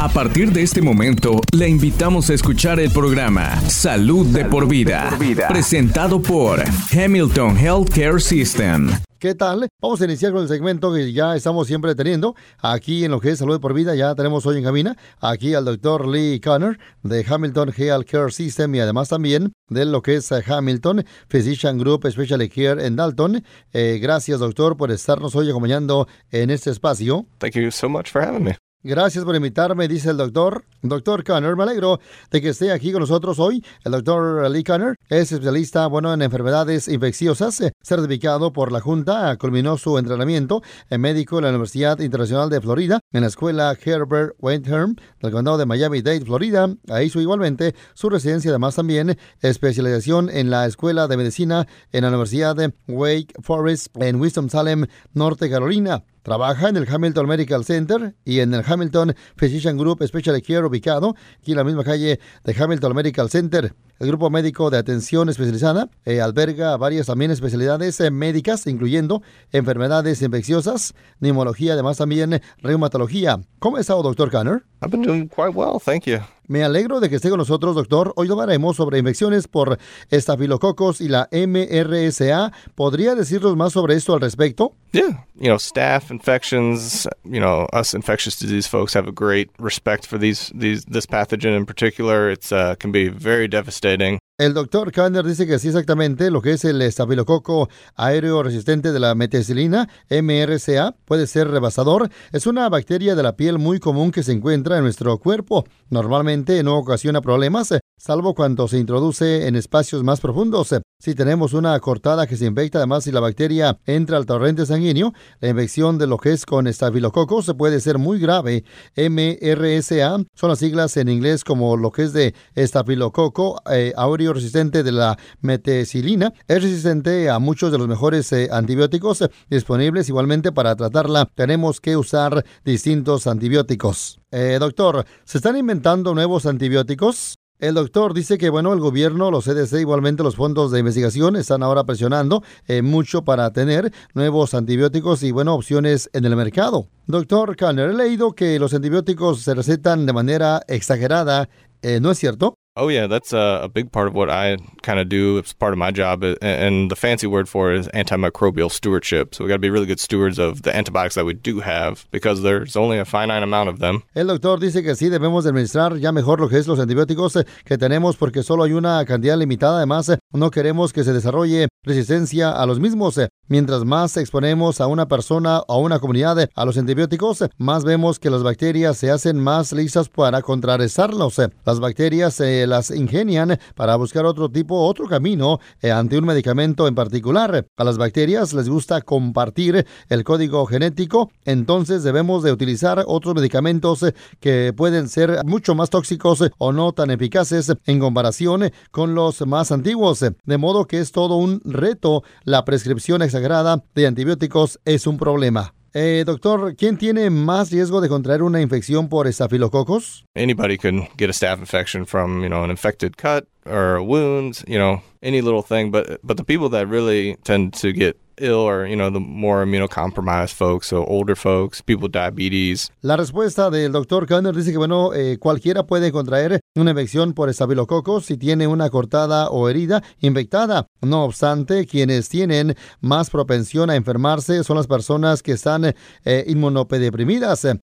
A partir de este momento, le invitamos a escuchar el programa Salud, de, por vida, presentado por Hamilton Healthcare System. ¿Qué tal? Vamos a iniciar con el segmento que ya estamos siempre teniendo aquí en lo que es Salud por Vida. Ya tenemos hoy en cabina aquí al doctor Lee Connor de Hamilton Health Care System y además también de lo que es Hamilton Physician Group Specialty Care en Dalton. Eh, gracias, doctor, por estarnos hoy acompañando en este espacio. Thank you so much for having me. Gracias por invitarme, dice el doctor. Doctor Connor, me alegro de que esté aquí con nosotros hoy. El doctor Lee Connor es especialista bueno, en enfermedades infecciosas, eh, certificado por la Junta, culminó su entrenamiento en médico en la Universidad Internacional de Florida, en la escuela Herbert Wentherm del condado de Miami-Dade, Florida. Ahí hizo igualmente su residencia, además también especialización en la Escuela de Medicina en la Universidad de Wake Forest en Winston-Salem, Norte Carolina. Trabaja en el Hamilton Medical Center y en el Hamilton Physician Group Special Care ubicado aquí en la misma calle de Hamilton Medical Center. El grupo médico de atención especializada eh, alberga varias también especialidades eh, médicas, incluyendo enfermedades infecciosas, neumología, además también reumatología. ¿Cómo ha estado, doctor Connor? I've been doing quite well, thank you. Me alegro de que esté con nosotros, doctor. Hoy hablaremos sobre infecciones por estafilococos y la MRSA. ¿Podría decirnos más sobre esto al respecto? Yeah, you know, staph infections. You know, us infectious disease folks have a great respect for these these this pathogen in particular. It's uh, can be very devastating. El doctor Kanner dice que sí exactamente lo que es el estafilococo aéreo resistente de la meticilina, MRSA, puede ser rebasador. Es una bacteria de la piel muy común que se encuentra en nuestro cuerpo. Normalmente no ocasiona problemas, salvo cuando se introduce en espacios más profundos. Si tenemos una cortada que se infecta, además si la bacteria entra al torrente sanguíneo, la infección de lo que es con estafilococos puede ser muy grave. MRSA son las siglas en inglés como lo que es de estafilococo eh, aéreo resistente de la meticilina. Es resistente a muchos de los mejores eh, antibióticos disponibles. Igualmente para tratarla tenemos que usar distintos antibióticos. Eh, doctor, ¿se están inventando nuevos antibióticos? El doctor dice que, bueno, el gobierno, los CDC, igualmente los fondos de investigación están ahora presionando eh, mucho para tener nuevos antibióticos y, bueno, opciones en el mercado. Doctor Kanner, he leído que los antibióticos se recetan de manera exagerada. Eh, ¿No es cierto? Oh yeah, that's a, a big part of what I kind of do. It's part of my job, and, the fancy word for it is antimicrobial stewardship. So we got to be really good stewards of the antibiotics that we do have because there's only a finite amount of them. El doctor dice que sí debemos administrar ya mejor lo que es los antibióticos eh, que tenemos porque solo hay una cantidad limitada. Además, eh, no queremos que se desarrolle resistencia a los mismos. Eh. Mientras más exponemos a una persona o a una comunidad a los antibióticos, más vemos que las bacterias se hacen más listas para contrarrestarlos. Las bacterias se las ingenian para buscar otro tipo, otro camino eh, ante un medicamento en particular. A las bacterias les gusta compartir el código genético, entonces debemos de utilizar otros medicamentos eh, que pueden ser mucho más tóxicos eh, o no tan eficaces en comparación con los más antiguos. De modo que es todo un reto. La prescripción de antibióticos es un problema. Eh, doctor, ¿quién tiene más riesgo de contraer una infección por estafilococos? Anybody can get a staph infection from, you know, an infected cut or a wound, you know, any little thing. But but the people that really tend to get ill or, you know, the more immunocompromised folks, so older folks, people with diabetes. La respuesta del doctor Kanner dice que, bueno, eh, cualquiera puede contraer una infección por estafilococos si tiene una cortada o herida infectada. No obstante, quienes tienen más propensión a enfermarse son las personas que están eh.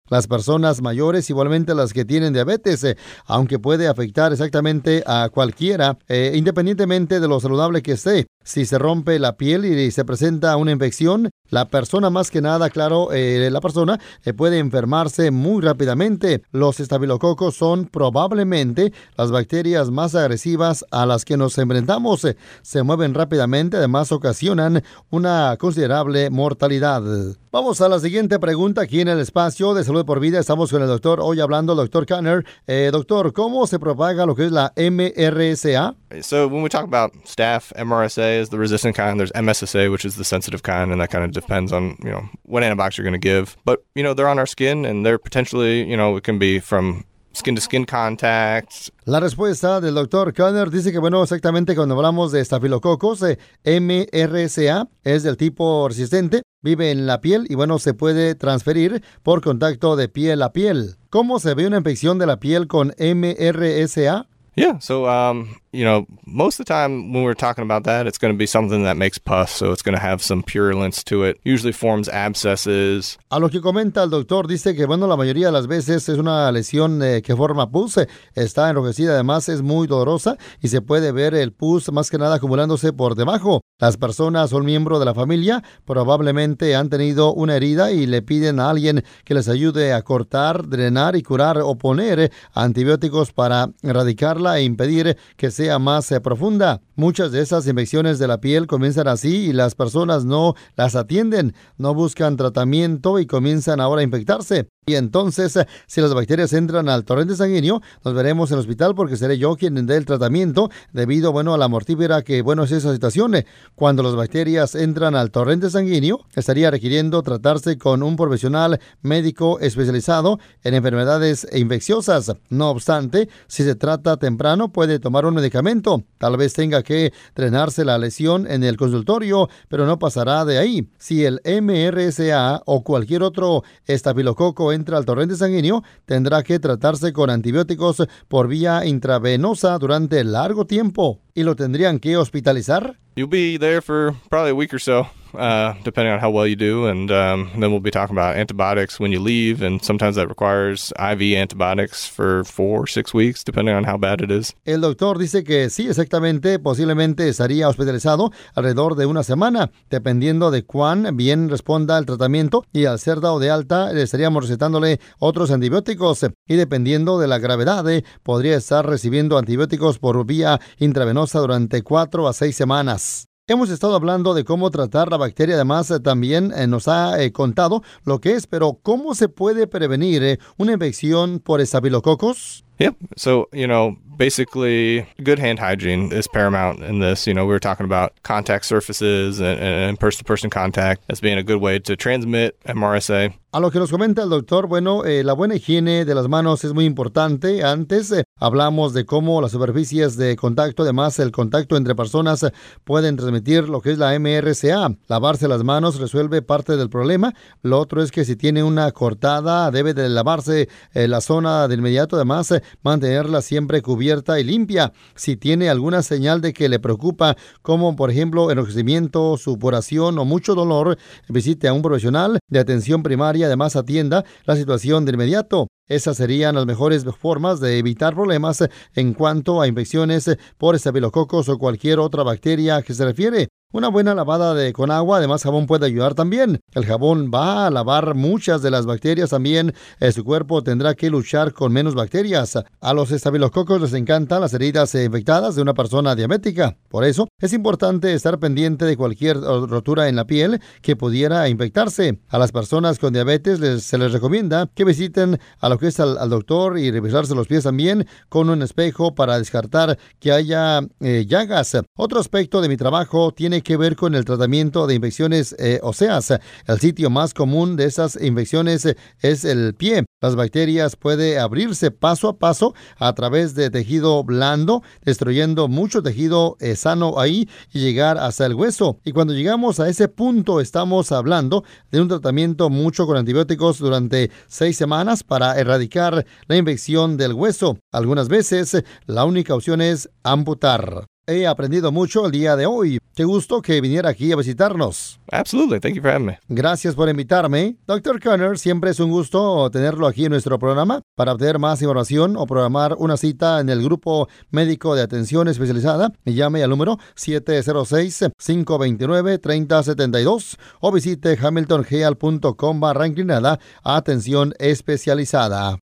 Las personas mayores, igualmente las que tienen diabetes, aunque puede afectar exactamente a cualquiera, eh, independientemente de lo saludable que esté. Si se rompe la piel y se presenta una infección, la persona más que nada, claro, eh, la persona eh, puede enfermarse muy rápidamente. Los estafilococos son probablemente las bacterias más agresivas a las que nos enfrentamos. Se mueven rápidamente, además ocasionan una considerable mortalidad. Vamos a la siguiente pregunta aquí en el espacio de salud por vida. Estamos con el doctor, hoy hablando, doctor Kanner. Eh, doctor, ¿cómo se propaga lo que es la MRSA? So when we talk about staph, MRSA is the resistant kind. There's MSSA, which is the sensitive kind, and that kind of depends on you know what antibiotics you're going to give. But you know they're on our skin, and they're potentially you know it can be from skin to skin contact. La respuesta del doctor Kanner dice que, bueno, exactamente cuando hablamos de estafilococos, eh, MRSA es del tipo resistente, vive en la piel y bueno, se puede transferir por contacto de piel a piel. ¿Cómo se ve una infección de la piel con MRSA? Yeah, so um, you know, most of the time when we're talking about that, it's going to be something that makes pus, so it's going to have some purulence to it. Usually forms abscesses. A lo que comenta el doctor, dice que bueno, la mayoría de las veces es una lesión eh, que forma pus, eh, está enrojecida, además es muy dolorosa y se puede ver el pus más que nada acumulándose por debajo. Las personas son miembros de la familia, probablemente han tenido una herida y le piden a alguien que les ayude a cortar, drenar y curar o poner antibióticos para erradicarla e impedir que sea más eh, profunda. Muchas de esas infecciones de la piel comienzan así y las personas no las atienden, no buscan tratamiento y comienzan ahora a infectarse. Y entonces, eh, si las bacterias entran al torrente sanguíneo, nos veremos en el hospital porque seré yo quien dé el tratamiento debido, bueno, a la mortífera que, bueno, es esa situación. Cuando las bacterias entran al torrente sanguíneo, estaría requiriendo tratarse con un profesional médico especializado en enfermedades infecciosas. No obstante, si se trata temprano, puede tomar un medicamento. Tal vez tenga que drenarse la lesión en el consultorio, pero no pasará de ahí. Si el MRSA o cualquier otro estafilococo entra al torrente sanguíneo, tendrá que tratarse con antibióticos por vía intravenosa durante largo tiempo. ¿Y lo tendrían que hospitalizar? You'll be there for probably a week or so. Uh, depending on how well you do. And um, then we'll be talking about antibiotics when you leave, and sometimes that requires IV antibiotics for four or six weeks, depending on how bad it is. El doctor dice que sí, exactamente, posiblemente estaría hospitalizado alrededor de una semana, dependiendo de cuán bien responda el tratamiento. Y al ser dado de alta, estaríamos recetándole otros antibióticos. Y dependiendo de la gravedad, podría estar recibiendo antibióticos por vía intravenosa durante cuatro a seis semanas. Hemos estado hablando de cómo tratar la bacteria, además eh, también eh, nos ha eh, contado lo que es, pero ¿cómo se puede prevenir una infección por estafilococos? Yep. So, you know, basically, good hand hygiene is paramount in this. You know, we were talking about contact surfaces and person to person contact as being a good way to transmit MRSA. A lo que nos comenta el doctor, bueno, eh, la buena higiene de las manos es muy importante. Antes eh, hablamos de cómo las superficies de contacto, además el contacto entre personas eh, pueden transmitir lo que es la MRSA. Lavarse las manos resuelve parte del problema. Lo otro es que si tiene una cortada, debe de lavarse la zona de inmediato. Además, mantenerla siempre cubierta y limpia. Si tiene alguna señal de que le preocupa, como por ejemplo enrojecimiento, supuración o mucho dolor, visite a un profesional de atención primaria además atienda la situación de inmediato. Esas serían las mejores formas de evitar problemas en cuanto a infecciones por estafilococos o cualquier otra bacteria que se refiere. Una buena lavada con agua, además jabón puede ayudar también. El jabón va a lavar muchas de las bacterias también. Eh, su cuerpo tendrá que luchar con menos bacterias. A los estafilococos les encantan las heridas infectadas de una persona diabética. Por eso es importante estar pendiente de cualquier rotura en la piel que pudiera infectarse. A las personas con diabetes se les recomienda que visiten a lo que es al, doctor y revisarse los pies también con un espejo para descartar que haya eh, llagas. Otro aspecto de mi trabajo tiene que ver con el tratamiento de infecciones eh, óseas. El sitio más común de esas infecciones eh, es el pie. Las bacterias pueden abrirse paso a paso a través de tejido blando, destruyendo mucho tejido eh, sano ahí y llegar hasta el hueso. Y cuando llegamos a ese punto estamos hablando de un tratamiento mucho con antibióticos durante seis semanas para erradicar la infección del hueso. Algunas veces la única opción es amputar. He aprendido mucho el día de hoy. Qué gusto que viniera aquí a visitarnos. Absolutely. Thank you for having me. Gracias por invitarme. Dr. Conner, siempre es un gusto tenerlo aquí en nuestro programa. Para obtener más información o programar una cita en el grupo médico de atención especializada, llame al número 706-529-3072 o visite hamiltongeal.com barra inclinada atención especializada.